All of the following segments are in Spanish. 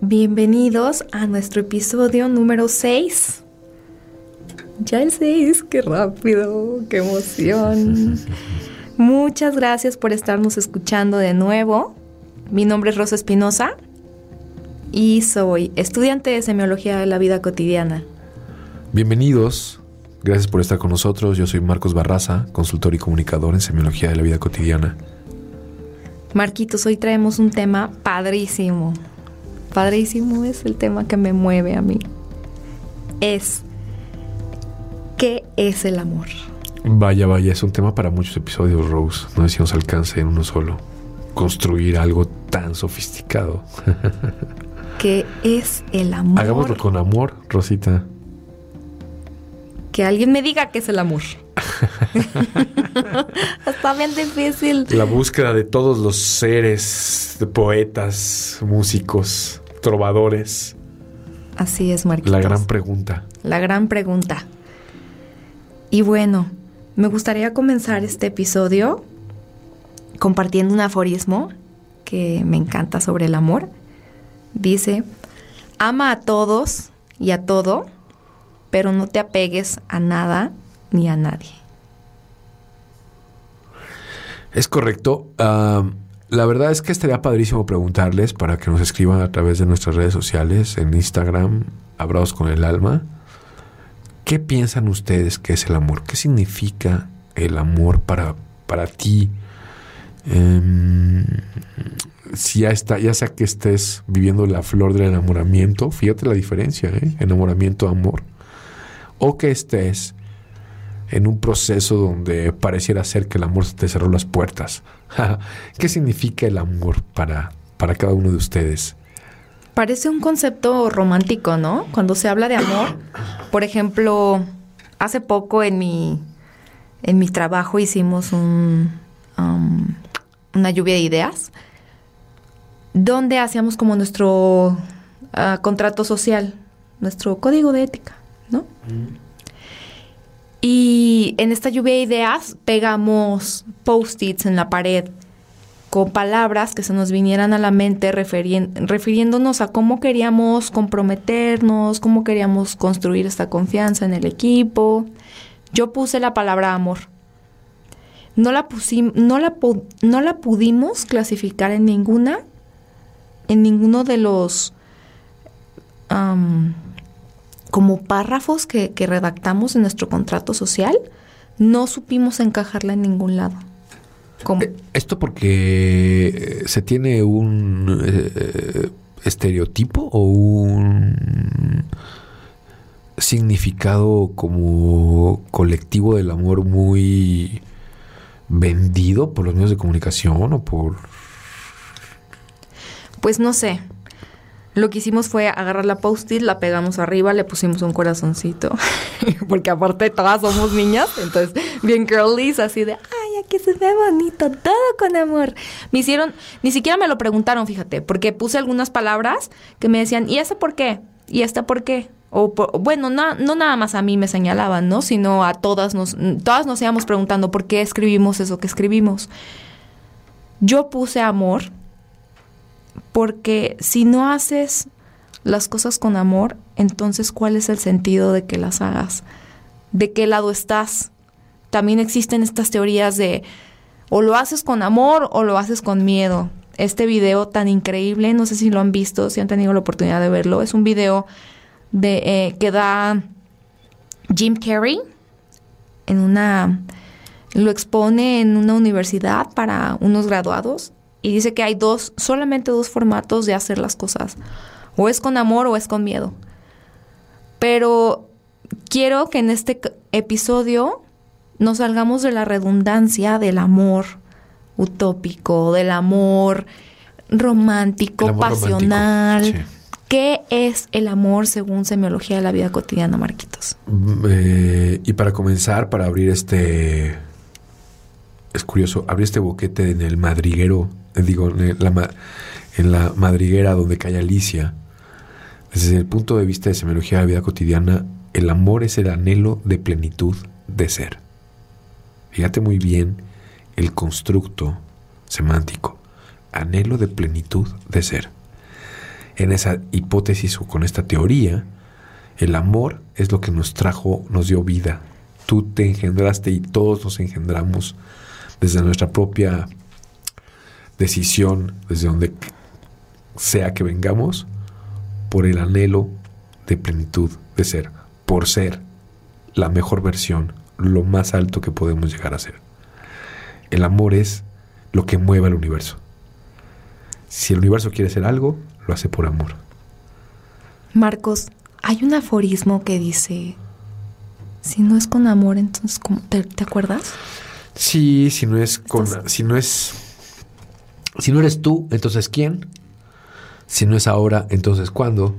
bienvenidos a nuestro episodio número 6. Ya el 6, qué rápido, qué emoción. Muchas gracias por estarnos escuchando de nuevo. Mi nombre es Rosa Espinosa y soy estudiante de semiología de la vida cotidiana. Bienvenidos, gracias por estar con nosotros. Yo soy Marcos Barraza, consultor y comunicador en semiología de la vida cotidiana. Marquitos, hoy traemos un tema padrísimo. Padrísimo es el tema que me mueve a mí. Es, ¿qué es el amor? Vaya, vaya, es un tema para muchos episodios, Rose. No sé si nos alcance en uno solo. Construir algo tan sofisticado. ¿Qué es el amor? Hagámoslo con amor, Rosita. Que alguien me diga qué es el amor. Está bien difícil. La búsqueda de todos los seres, de poetas, músicos, trovadores. Así es, Marquitos. La gran pregunta. La gran pregunta. Y bueno, me gustaría comenzar este episodio compartiendo un aforismo que me encanta sobre el amor. Dice, ama a todos y a todo, pero no te apegues a nada ni a nadie. Es correcto. Ah, la verdad es que estaría padrísimo preguntarles para que nos escriban a través de nuestras redes sociales, en Instagram, Abrazos con el Alma. ¿Qué piensan ustedes que es el amor? ¿Qué significa el amor para, para ti? Em, si ya está, ya sea que estés viviendo la flor del enamoramiento, fíjate la diferencia, ¿eh? enamoramiento, amor, o que estés en un proceso donde pareciera ser que el amor te cerró las puertas. ¿Qué significa el amor para, para cada uno de ustedes? Parece un concepto romántico, ¿no? Cuando se habla de amor, por ejemplo, hace poco en mi, en mi trabajo hicimos un, um, una lluvia de ideas donde hacíamos como nuestro uh, contrato social, nuestro código de ética, ¿no? Y en esta lluvia de ideas pegamos post-its en la pared con palabras que se nos vinieran a la mente refiriéndonos a cómo queríamos comprometernos, cómo queríamos construir esta confianza en el equipo. Yo puse la palabra amor. No la, no la, no la pudimos clasificar en ninguna, en ninguno de los como párrafos que, que redactamos en nuestro contrato social. No supimos encajarla en ningún lado. ¿Cómo? ¿Esto porque se tiene un eh, estereotipo o un significado como colectivo del amor muy vendido por los medios de comunicación o por... Pues no sé. Lo que hicimos fue agarrar la post-it, la pegamos arriba, le pusimos un corazoncito. Porque aparte todas somos niñas, entonces bien girlies, así de, ay, aquí se ve bonito, todo con amor. Me hicieron, ni siquiera me lo preguntaron, fíjate, porque puse algunas palabras que me decían, ¿y esa por qué? ¿Y esta por qué? O bueno, no, no nada más a mí me señalaban, ¿no? Sino a todas nos, todas nos íbamos preguntando por qué escribimos eso que escribimos. Yo puse amor porque si no haces las cosas con amor, entonces ¿cuál es el sentido de que las hagas? ¿De qué lado estás? También existen estas teorías de o lo haces con amor o lo haces con miedo. Este video tan increíble, no sé si lo han visto, si han tenido la oportunidad de verlo, es un video de, eh, que da Jim Carrey en una lo expone en una universidad para unos graduados y dice que hay dos, solamente dos formatos de hacer las cosas. O es con amor o es con miedo. Pero quiero que en este episodio nos salgamos de la redundancia del amor utópico, del amor romántico, pasional. ¿Qué es el amor según semiología de la vida cotidiana, Marquitos? Mm, eh, y para comenzar, para abrir este... Es curioso, abrir este boquete en el madriguero, digo, en la, en la madriguera donde cae Alicia. Desde el punto de vista de semiología de la vida cotidiana, el amor es el anhelo de plenitud de ser. Fíjate muy bien el constructo semántico, anhelo de plenitud de ser. En esa hipótesis o con esta teoría, el amor es lo que nos trajo, nos dio vida. Tú te engendraste y todos nos engendramos desde nuestra propia decisión, desde donde sea que vengamos, por el anhelo de plenitud de ser, por ser la mejor versión, lo más alto que podemos llegar a ser. El amor es lo que mueve al universo. Si el universo quiere ser algo, lo hace por amor. Marcos, hay un aforismo que dice, si no es con amor, entonces ¿te, ¿te acuerdas? Sí, si no es con si no es si no eres tú, entonces ¿quién? Si no es ahora, entonces ¿cuándo?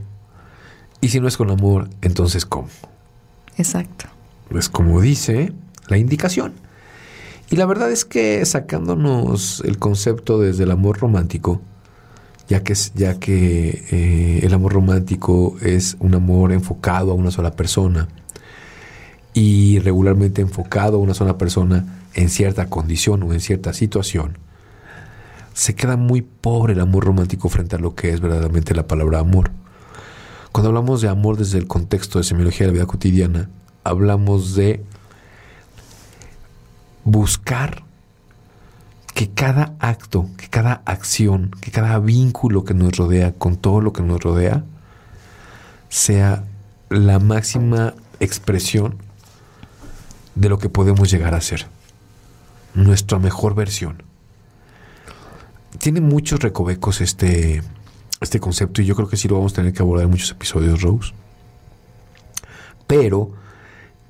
Y si no es con amor, entonces ¿cómo? Exacto. Pues como dice la indicación. Y la verdad es que sacándonos el concepto desde el amor romántico, ya que, ya que eh, el amor romántico es un amor enfocado a una sola persona y regularmente enfocado a una sola persona en cierta condición o en cierta situación, se queda muy pobre el amor romántico frente a lo que es verdaderamente la palabra amor. Cuando hablamos de amor desde el contexto de semiología de la vida cotidiana, hablamos de buscar que cada acto, que cada acción, que cada vínculo que nos rodea con todo lo que nos rodea, sea la máxima expresión de lo que podemos llegar a ser. Nuestra mejor versión. Tiene muchos recovecos este, este concepto y yo creo que sí lo vamos a tener que abordar en muchos episodios, Rose. Pero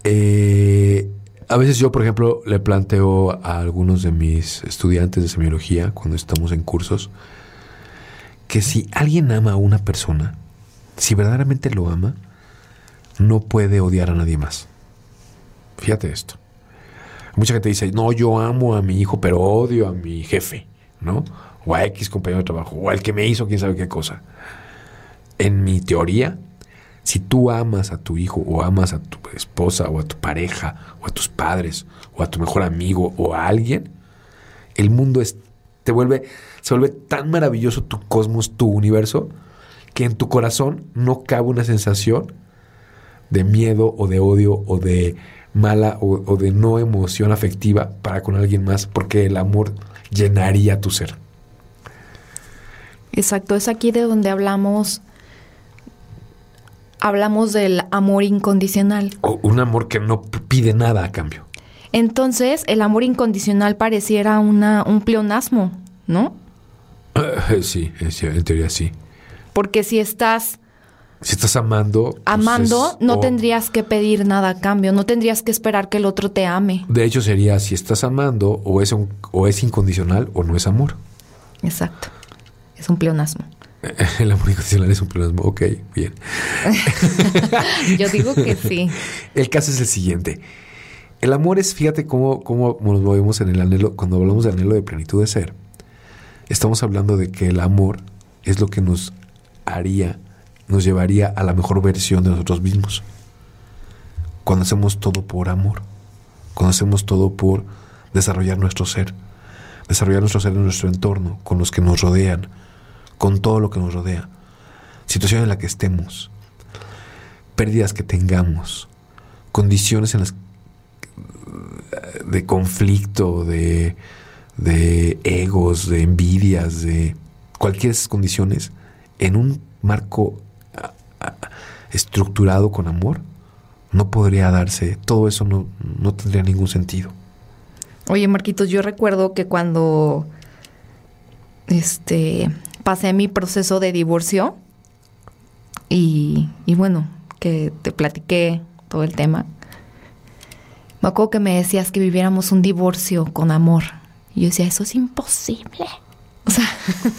eh, a veces yo, por ejemplo, le planteo a algunos de mis estudiantes de semiología cuando estamos en cursos que si alguien ama a una persona, si verdaderamente lo ama, no puede odiar a nadie más. Fíjate esto. Mucha gente dice, no, yo amo a mi hijo, pero odio a mi jefe, ¿no? O a X compañero de trabajo, o al que me hizo quién sabe qué cosa. En mi teoría, si tú amas a tu hijo o amas a tu esposa o a tu pareja o a tus padres o a tu mejor amigo o a alguien, el mundo te vuelve, se vuelve tan maravilloso tu cosmos, tu universo, que en tu corazón no cabe una sensación de miedo o de odio o de mala o de no emoción afectiva para con alguien más, porque el amor llenaría tu ser. Exacto, es aquí de donde hablamos hablamos del amor incondicional. O un amor que no pide nada a cambio. Entonces, el amor incondicional pareciera una, un pleonasmo, ¿no? Uh, sí, en teoría sí. Porque si estás... Si estás amando... Pues amando, no tendrías que pedir nada a cambio, no tendrías que esperar que el otro te ame. De hecho, sería si estás amando, o es, un, o es incondicional o no es amor. Exacto, es un pleonasmo. El amor incondicional es un pleonasmo. Ok, bien. Yo digo que sí. El caso es el siguiente. El amor es, fíjate cómo, cómo nos movemos en el anhelo, cuando hablamos de anhelo de plenitud de ser. Estamos hablando de que el amor es lo que nos haría, nos llevaría a la mejor versión de nosotros mismos. Cuando hacemos todo por amor, cuando hacemos todo por desarrollar nuestro ser, desarrollar nuestro ser en nuestro entorno, con los que nos rodean, con todo lo que nos rodea, situación en la que estemos, pérdidas que tengamos, condiciones en las de conflicto, de, de egos, de envidias, de cualquier esas condiciones, en un marco estructurado con amor, no podría darse, todo eso no, no tendría ningún sentido. Oye, Marquitos, yo recuerdo que cuando este pasé mi proceso de divorcio y, y bueno, que te platiqué todo el tema. Me acuerdo que me decías que viviéramos un divorcio con amor. Y yo decía, eso es imposible. O sea,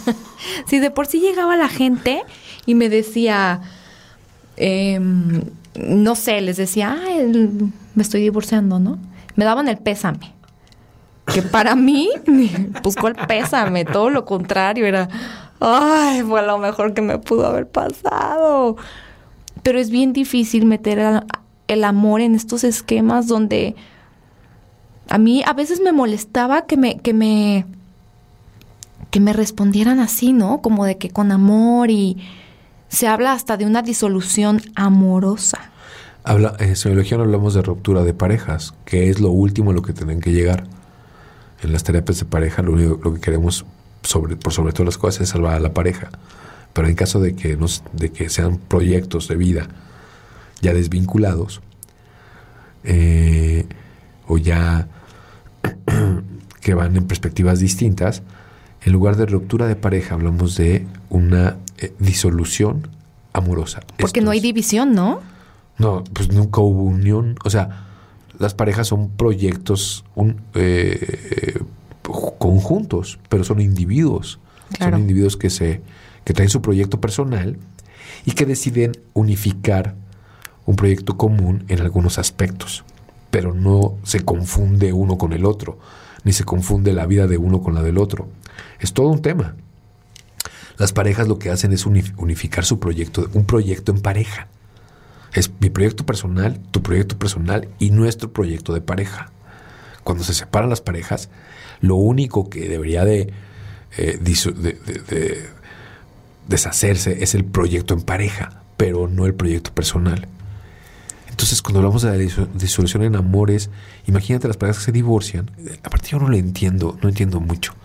si de por sí llegaba la gente y me decía, em, no sé, les decía, me estoy divorciando, ¿no? Me daban el pésame. Que para mí, pues cuál pésame, todo lo contrario, era, ay, fue lo mejor que me pudo haber pasado. Pero es bien difícil meter el amor en estos esquemas donde a mí a veces me molestaba que me, que me, que me respondieran así, ¿no? Como de que con amor y se habla hasta de una disolución amorosa. Habla, en semiología no hablamos de ruptura de parejas, que es lo último a lo que tienen que llegar. En las terapias de pareja lo único lo que queremos sobre, por sobre todas las cosas es salvar a la pareja. Pero en caso de que, nos, de que sean proyectos de vida ya desvinculados eh, o ya que van en perspectivas distintas, en lugar de ruptura de pareja hablamos de una eh, disolución amorosa. Porque no hay división, ¿no? No, pues nunca hubo unión. O sea, las parejas son proyectos un, eh, conjuntos, pero son individuos. Son individuos que se que traen su proyecto personal y que deciden unificar un proyecto común en algunos aspectos, pero no se confunde uno con el otro, ni se confunde la vida de uno con la del otro. Es todo un tema. Las parejas lo que hacen es unificar su proyecto, un proyecto en pareja. Es mi proyecto personal, tu proyecto personal y nuestro proyecto de pareja. Cuando se separan las parejas, lo único que debería de, eh, deshacerse es el proyecto en pareja, pero no el proyecto personal. Entonces, cuando hablamos de la disolución en amores, imagínate las parejas que se divorcian. Aparte, yo no lo entiendo, no entiendo mucho.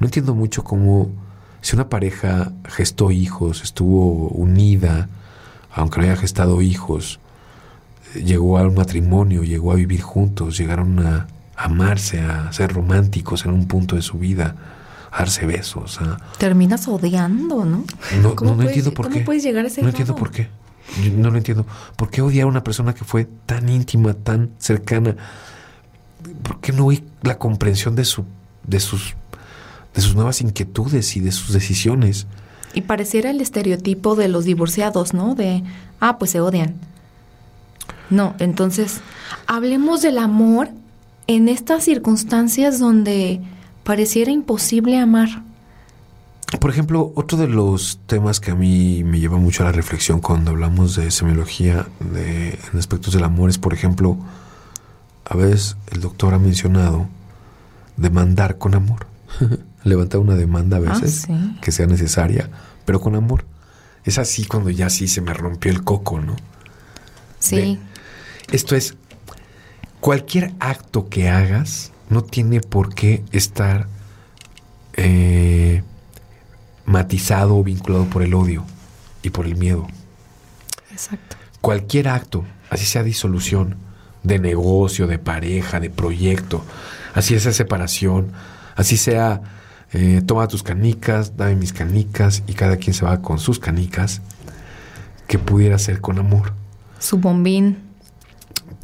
No entiendo mucho cómo si una pareja gestó hijos, estuvo unida, aunque no haya gestado hijos, llegó a un matrimonio, llegó a vivir juntos, llegaron a amarse, a ser románticos en un punto de su vida, a darse besos. Terminas odiando, ¿no? No, no, entiendo por qué. ¿Cómo puedes llegar a ese No entiendo por qué. no lo entiendo. ¿Por qué odiar a una persona que fue tan íntima, tan cercana? ¿Por qué no hay la comprensión de, su, de, sus, de sus nuevas inquietudes y de sus decisiones? Y pareciera el estereotipo de los divorciados, ¿no? De, ah, pues se odian. No, entonces, hablemos del amor en estas circunstancias donde pareciera imposible amar. Por ejemplo, otro de los temas que a mí me lleva mucho a la reflexión cuando hablamos de semiología de, en aspectos del amor es, por ejemplo, a veces el doctor ha mencionado demandar con amor. Levantar una demanda a ah, veces que sea necesaria, pero con amor. Es así cuando ya sí se me rompió el coco, ¿no? Sí. Esto es, cualquier acto que hagas no tiene por qué estar eh, matizado o vinculado por el odio y por el miedo. Exacto. Cualquier acto, así sea disolución de negocio, de pareja, de proyecto, así sea separación, así sea eh, toma tus canicas, dame mis canicas y cada quien se va con sus canicas, que pudiera ser con amor. Su bombín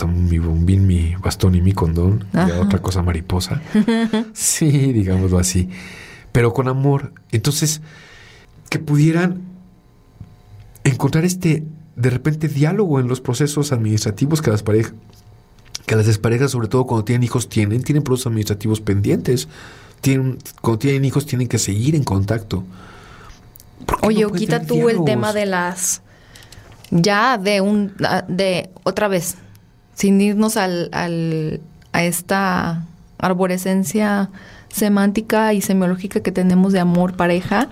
mi bombín, mi bastón y mi condón, y otra cosa mariposa. sí, digámoslo así. Pero con amor. Entonces, que pudieran encontrar este, de repente, diálogo en los procesos administrativos que las parejas, que las desparejas, sobre todo cuando tienen hijos, tienen, tienen procesos administrativos pendientes. Tienen, cuando tienen hijos, tienen que seguir en contacto. Oye, quita tú el tema de las ya de un de otra vez sin irnos al, al, a esta arborescencia semántica y semiológica que tenemos de amor pareja.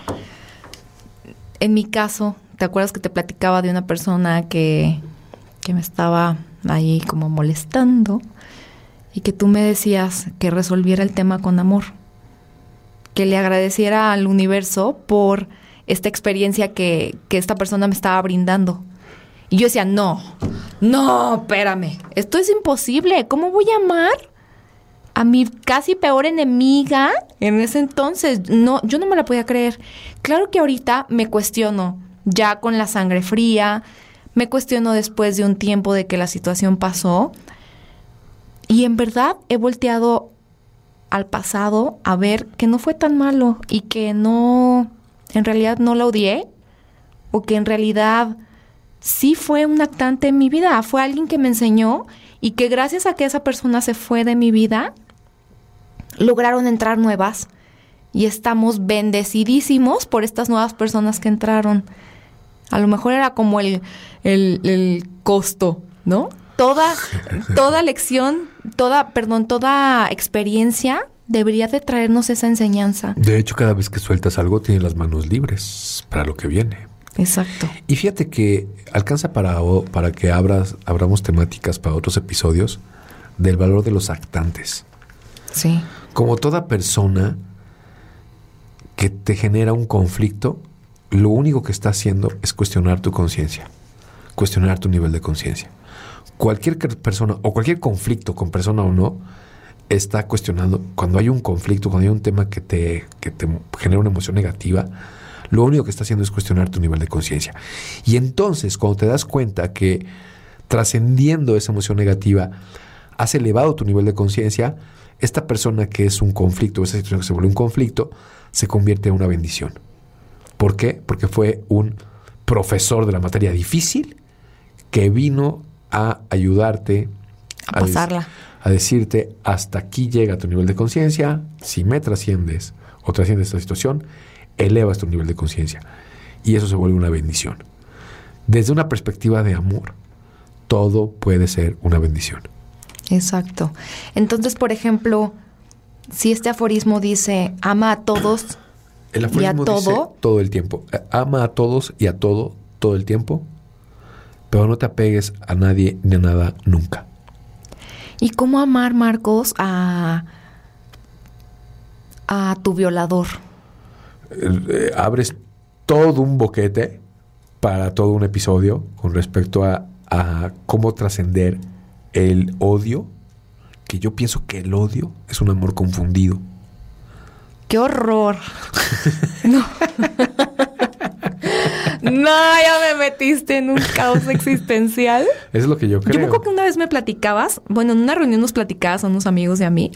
En mi caso, ¿te acuerdas que te platicaba de una persona que, que me estaba ahí como molestando y que tú me decías que resolviera el tema con amor? Que le agradeciera al universo por esta experiencia que, que esta persona me estaba brindando y yo decía, no, no, espérame, esto es imposible. ¿Cómo voy a amar a mi casi peor enemiga en ese entonces? No, yo no me la podía creer. Claro que ahorita me cuestiono, ya con la sangre fría, me cuestiono después de un tiempo de que la situación pasó. Y en verdad he volteado al pasado a ver que no fue tan malo y que no, en realidad no la odié, o que en realidad sí fue un actante en mi vida, fue alguien que me enseñó y que gracias a que esa persona se fue de mi vida, lograron entrar nuevas y estamos bendecidísimos por estas nuevas personas que entraron. A lo mejor era como el, el, el costo, ¿no? Toda, toda lección, toda, perdón, toda experiencia debería de traernos esa enseñanza. De hecho, cada vez que sueltas algo, tienes las manos libres para lo que viene. Exacto. Y fíjate que alcanza para, para que abras, abramos temáticas para otros episodios del valor de los actantes. Sí. Como toda persona que te genera un conflicto, lo único que está haciendo es cuestionar tu conciencia, cuestionar tu nivel de conciencia. Cualquier persona o cualquier conflicto con persona o no, está cuestionando, cuando hay un conflicto, cuando hay un tema que te, que te genera una emoción negativa, lo único que está haciendo es cuestionar tu nivel de conciencia. Y entonces, cuando te das cuenta que trascendiendo esa emoción negativa, has elevado tu nivel de conciencia, esta persona que es un conflicto, esa situación que se vuelve un conflicto, se convierte en una bendición. ¿Por qué? Porque fue un profesor de la materia difícil que vino a ayudarte a, pasarla. a decirte, hasta aquí llega tu nivel de conciencia, si me trasciendes o trasciendes esta situación, elevas tu nivel de conciencia. Y eso se vuelve una bendición. Desde una perspectiva de amor, todo puede ser una bendición. Exacto. Entonces, por ejemplo, si este aforismo dice, ama a todos el y a todo, todo el tiempo, ama a todos y a todo, todo el tiempo, pero no te apegues a nadie ni a nada nunca. ¿Y cómo amar, Marcos, a, a tu violador? Eh, abres todo un boquete para todo un episodio con respecto a, a cómo trascender el odio, que yo pienso que el odio es un amor confundido. ¡Qué horror! no. no, ya me metiste en un caos existencial. Es lo que yo creo. Yo me acuerdo que una vez me platicabas, bueno, en una reunión nos platicabas a unos amigos de a mí,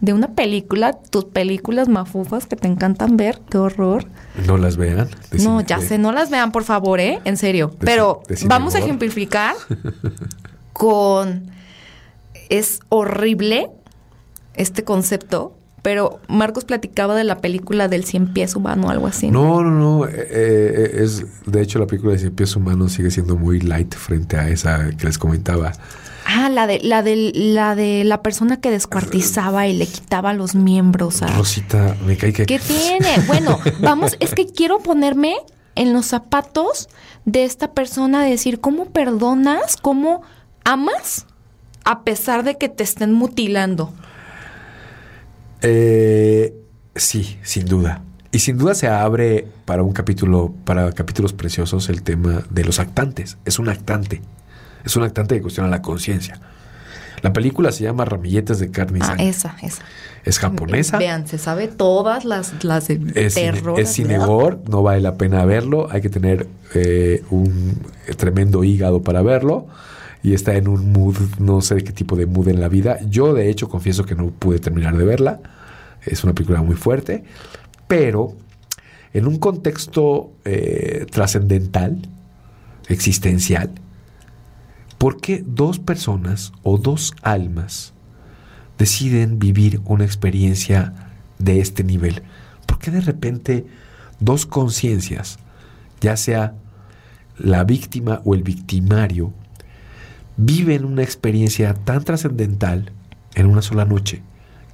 de una película, tus películas mafufas que te encantan ver, qué horror. No las vean. No, ya sé, no las vean, por favor, ¿eh? En serio. Pero vamos a ejemplificar con... Es horrible este concepto, pero Marcos platicaba de la película del cien pies humano, algo así. No, no, no. Eh, eh, es, de hecho, la película de cien pies humano sigue siendo muy light frente a esa que les comentaba. Ah, la de la de la de la persona que descuartizaba y le quitaba los miembros a Rosita, me cae que ¿Qué tiene? Bueno, vamos, es que quiero ponerme en los zapatos de esta persona de decir cómo perdonas, cómo amas a pesar de que te estén mutilando. Eh, sí, sin duda. Y sin duda se abre para un capítulo, para capítulos preciosos, el tema de los actantes. Es un actante. Es un actante que cuestiona la conciencia. La película se llama Ramilletes de carne y Ah, esa, esa. Es japonesa. Vean, se sabe todas las, las de Es, cine- terror. es cinegor, no vale la pena verlo. Hay que tener eh, un tremendo hígado para verlo. Y está en un mood, no sé qué tipo de mood en la vida. Yo, de hecho, confieso que no pude terminar de verla. Es una película muy fuerte. Pero en un contexto eh, trascendental, existencial, ¿por qué dos personas o dos almas deciden vivir una experiencia de este nivel? ¿Por qué de repente dos conciencias, ya sea la víctima o el victimario, viven una experiencia tan trascendental en una sola noche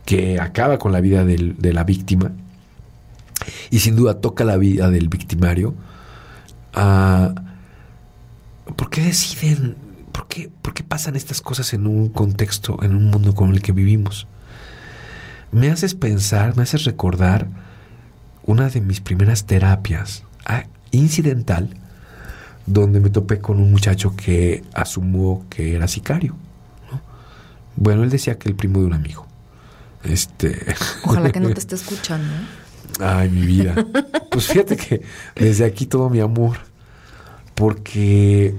que acaba con la vida de la víctima y sin duda toca la vida del victimario? Ah, ¿Por qué deciden, por qué, por qué pasan estas cosas en un contexto, en un mundo como el que vivimos? Me haces pensar, me haces recordar una de mis primeras terapias ah, incidental, donde me topé con un muchacho que asumió que era sicario. ¿no? Bueno, él decía que el primo de un amigo. Este. Ojalá que no te esté escuchando. ¿eh? Ay, mi vida. Pues fíjate que desde aquí todo mi amor. Porque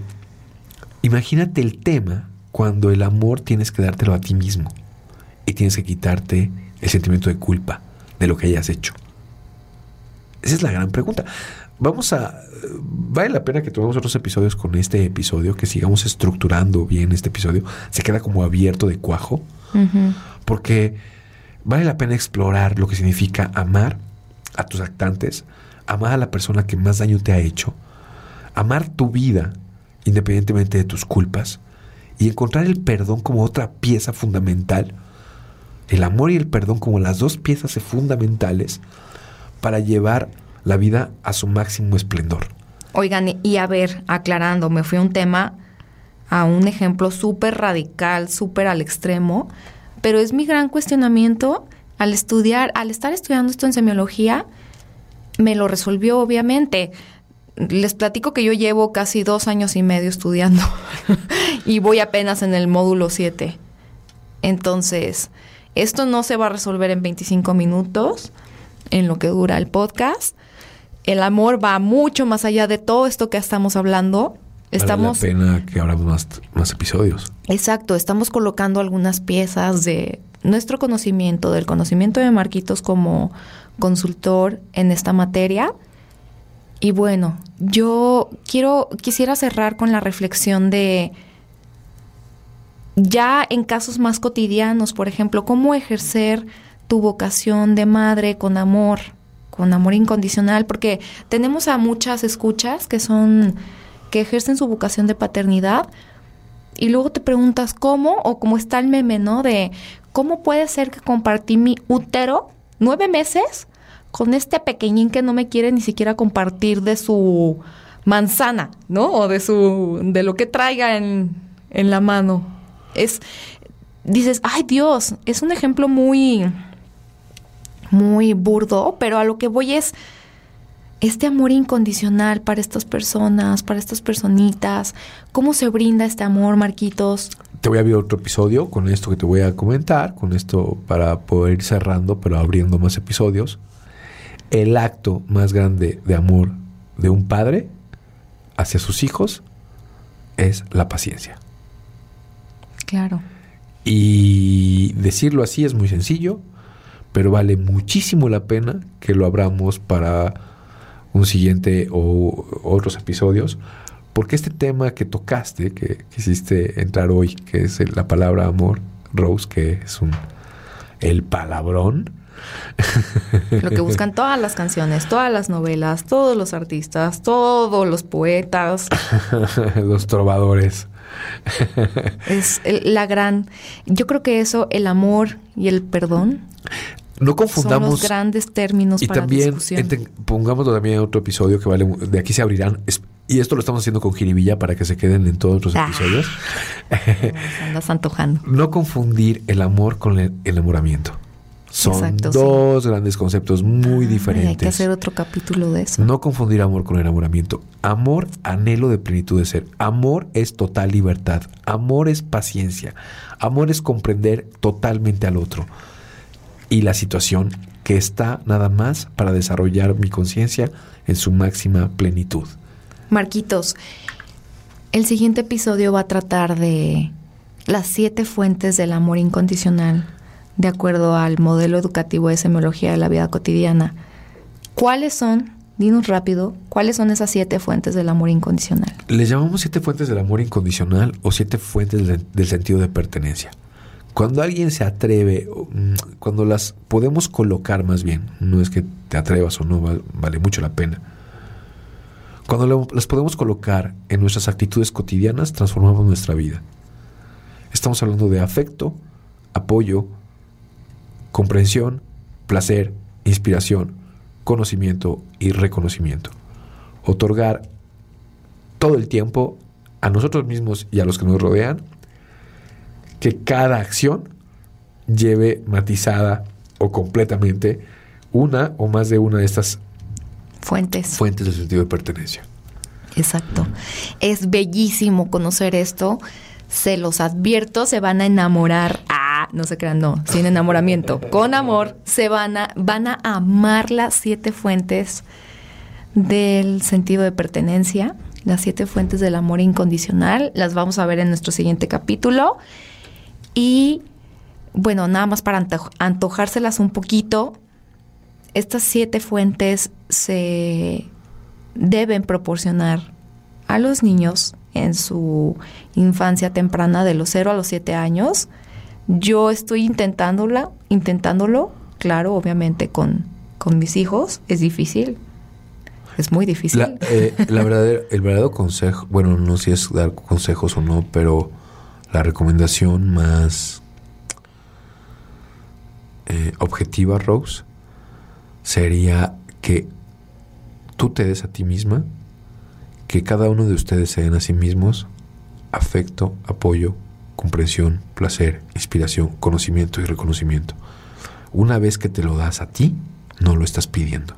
imagínate el tema cuando el amor tienes que dártelo a ti mismo y tienes que quitarte el sentimiento de culpa de lo que hayas hecho. Esa es la gran pregunta. vamos a... Vale la pena que tomemos otros episodios con este episodio, que sigamos estructurando bien este episodio. Se queda como abierto de cuajo, porque vale la pena explorar lo que significa amar a tus actantes, amar a la persona que más daño te ha hecho, amar tu vida independientemente de tus culpas y encontrar el perdón como otra pieza fundamental, el amor y el perdón como las dos piezas fundamentales para llevar la vida a su máximo esplendor. Oigan, y a ver, aclarando, me fui a un tema, a un ejemplo súper radical, súper al extremo, pero es mi gran cuestionamiento al estudiar, al estar estudiando esto en semiología, me lo resolvió obviamente. Les platico que yo llevo casi dos años y medio estudiando y voy apenas en el módulo 7. Entonces, esto no se va a resolver en 25 minutos, en lo que dura el podcast. El amor va mucho más allá de todo esto que estamos hablando. Estamos, vale la pena que abramos más, más episodios. Exacto, estamos colocando algunas piezas de nuestro conocimiento, del conocimiento de Marquitos como consultor en esta materia. Y bueno, yo quiero, quisiera cerrar con la reflexión de ya en casos más cotidianos, por ejemplo, cómo ejercer tu vocación de madre con amor, con amor incondicional, porque tenemos a muchas escuchas que son que ejercen su vocación de paternidad y luego te preguntas cómo o cómo está el meme, ¿no? De cómo puede ser que compartí mi útero nueve meses con este pequeñín que no me quiere ni siquiera compartir de su manzana, ¿no? O de su de lo que traiga en, en la mano es, dices, ay Dios, es un ejemplo muy, muy burdo, pero a lo que voy es este amor incondicional para estas personas, para estas personitas. ¿Cómo se brinda este amor, Marquitos? Te voy a abrir otro episodio con esto que te voy a comentar, con esto para poder ir cerrando, pero abriendo más episodios. El acto más grande de amor de un padre hacia sus hijos es la paciencia. Claro. Y decirlo así es muy sencillo, pero vale muchísimo la pena que lo abramos para un siguiente o otros episodios, porque este tema que tocaste, que quisiste entrar hoy, que es la palabra amor, Rose, que es un el palabrón. Lo que buscan todas las canciones, todas las novelas, todos los artistas, todos los poetas. los trovadores. es la gran. Yo creo que eso, el amor y el perdón. No confundamos. Son los grandes términos y también, pongámoslo también en otro episodio que vale. De aquí se abrirán. Y esto lo estamos haciendo con Jiribilla para que se queden en todos los ah. episodios. andas antojando. No confundir el amor con el enamoramiento. Son dos grandes conceptos muy diferentes. hay que hacer otro capítulo de eso. No confundir amor con enamoramiento. Amor, anhelo de plenitud de ser. Amor es total libertad. Amor es paciencia. Amor es comprender totalmente al otro. Y la situación que está nada más para desarrollar mi conciencia en su máxima plenitud. Marquitos, el siguiente episodio va a tratar de las siete fuentes del amor incondicional de acuerdo al modelo educativo de semiología de la vida cotidiana. ¿Cuáles son, dinos rápido, cuáles son esas siete fuentes del amor incondicional? Les llamamos siete fuentes del amor incondicional o siete fuentes del, sentido de pertenencia. Cuando alguien se atreve, mm, cuando las podemos colocar más bien, no es que te atrevas o no, vale, mucho la pena. Cuando las podemos colocar en nuestras actitudes cotidianas, transformamos nuestra vida. Estamos hablando de afecto, apoyo, comprensión, placer, inspiración, conocimiento y reconocimiento. Otorgar todo el tiempo a nosotros mismos y a los que nos rodean que cada acción lleve matizada o completamente una o más de una de estas fuentes. Fuentes del sentido de pertenencia. Exacto. Es bellísimo conocer esto. Se los advierto, se van a enamorar no se crean, no, sin enamoramiento, con amor, se van a, van a amar las siete fuentes del sentido de pertenencia, las siete fuentes del amor incondicional, las vamos a ver en nuestro siguiente capítulo. Y bueno, nada más para antojárselas un poquito, estas siete fuentes se deben proporcionar a los niños en su infancia temprana de los 0 a los 7 años. Yo estoy intentándola, intentándolo, claro, obviamente con, con mis hijos, es difícil. Es muy difícil. La, eh, el verdadero consejo, bueno, no sé si es dar consejos o no, pero la recomendación más eh, objetiva, Rose, sería que tú te des a ti misma, que cada uno de ustedes se den a sí mismos afecto, apoyo, comprensión, placer, inspiración, conocimiento y reconocimiento. Una vez que te lo das a ti, no lo estás pidiendo.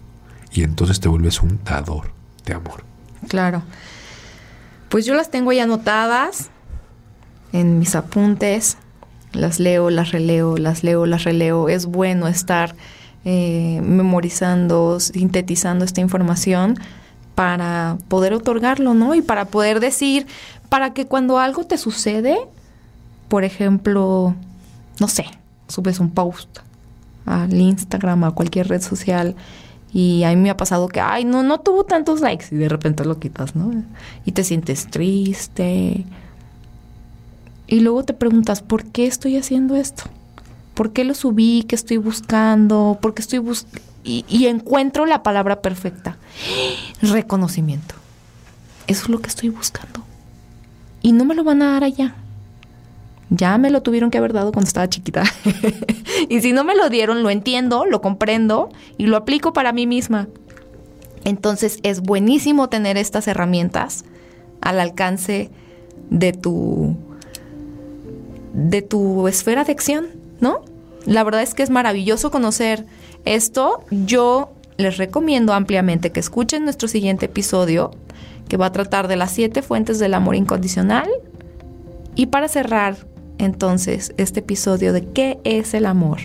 Y entonces te vuelves un dador de amor. Claro. Pues yo las tengo ya anotadas en mis apuntes. Las leo, las releo, las leo, las releo. Es bueno estar eh, memorizando, sintetizando esta información para poder otorgarlo, ¿no? Y para poder decir, para que cuando algo te sucede, por ejemplo, no sé, subes un post al Instagram, a cualquier red social, y a mí me ha pasado que, ay, no, no tuvo tantos likes, y de repente lo quitas, ¿no? Y te sientes triste. Y luego te preguntas, ¿por qué estoy haciendo esto? ¿Por qué lo subí? ¿Qué estoy buscando? ¿Por qué estoy buscando? Y, y encuentro la palabra perfecta. Reconocimiento. Eso es lo que estoy buscando. Y no me lo van a dar allá. Ya me lo tuvieron que haber dado cuando estaba chiquita. y si no me lo dieron, lo entiendo, lo comprendo y lo aplico para mí misma. Entonces es buenísimo tener estas herramientas al alcance de tu de tu esfera de acción, ¿no? La verdad es que es maravilloso conocer esto. Yo les recomiendo ampliamente que escuchen nuestro siguiente episodio, que va a tratar de las siete fuentes del amor incondicional. Y para cerrar, entonces, este episodio de qué es el amor,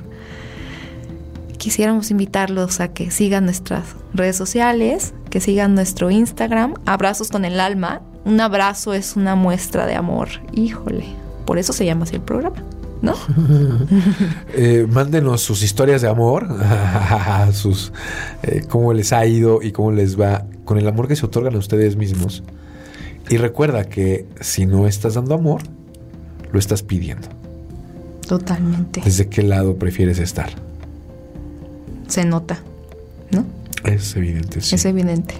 quisiéramos invitarlos a que sigan nuestras redes sociales, que sigan nuestro Instagram, Abrazos con el Alma. Un abrazo es una muestra de amor. Híjole, por eso se llama así el programa, ¿no? Eh, mándenos sus historias de amor, sus eh, cómo les ha ido y cómo les va con el amor que se otorgan a ustedes mismos. Y recuerda que si no estás dando amor, lo estás pidiendo. Totalmente. ¿Desde qué lado prefieres estar? Se nota, ¿no? Es evidente, sí. Es evidente.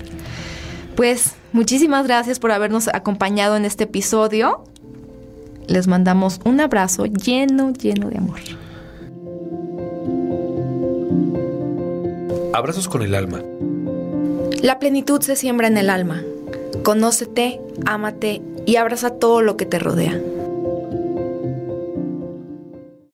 Pues muchísimas gracias por habernos acompañado en este episodio. Les mandamos un abrazo lleno, lleno de amor. Abrazos con el alma. La plenitud se siembra en el alma. Conócete, ámate y abraza todo lo que te rodea.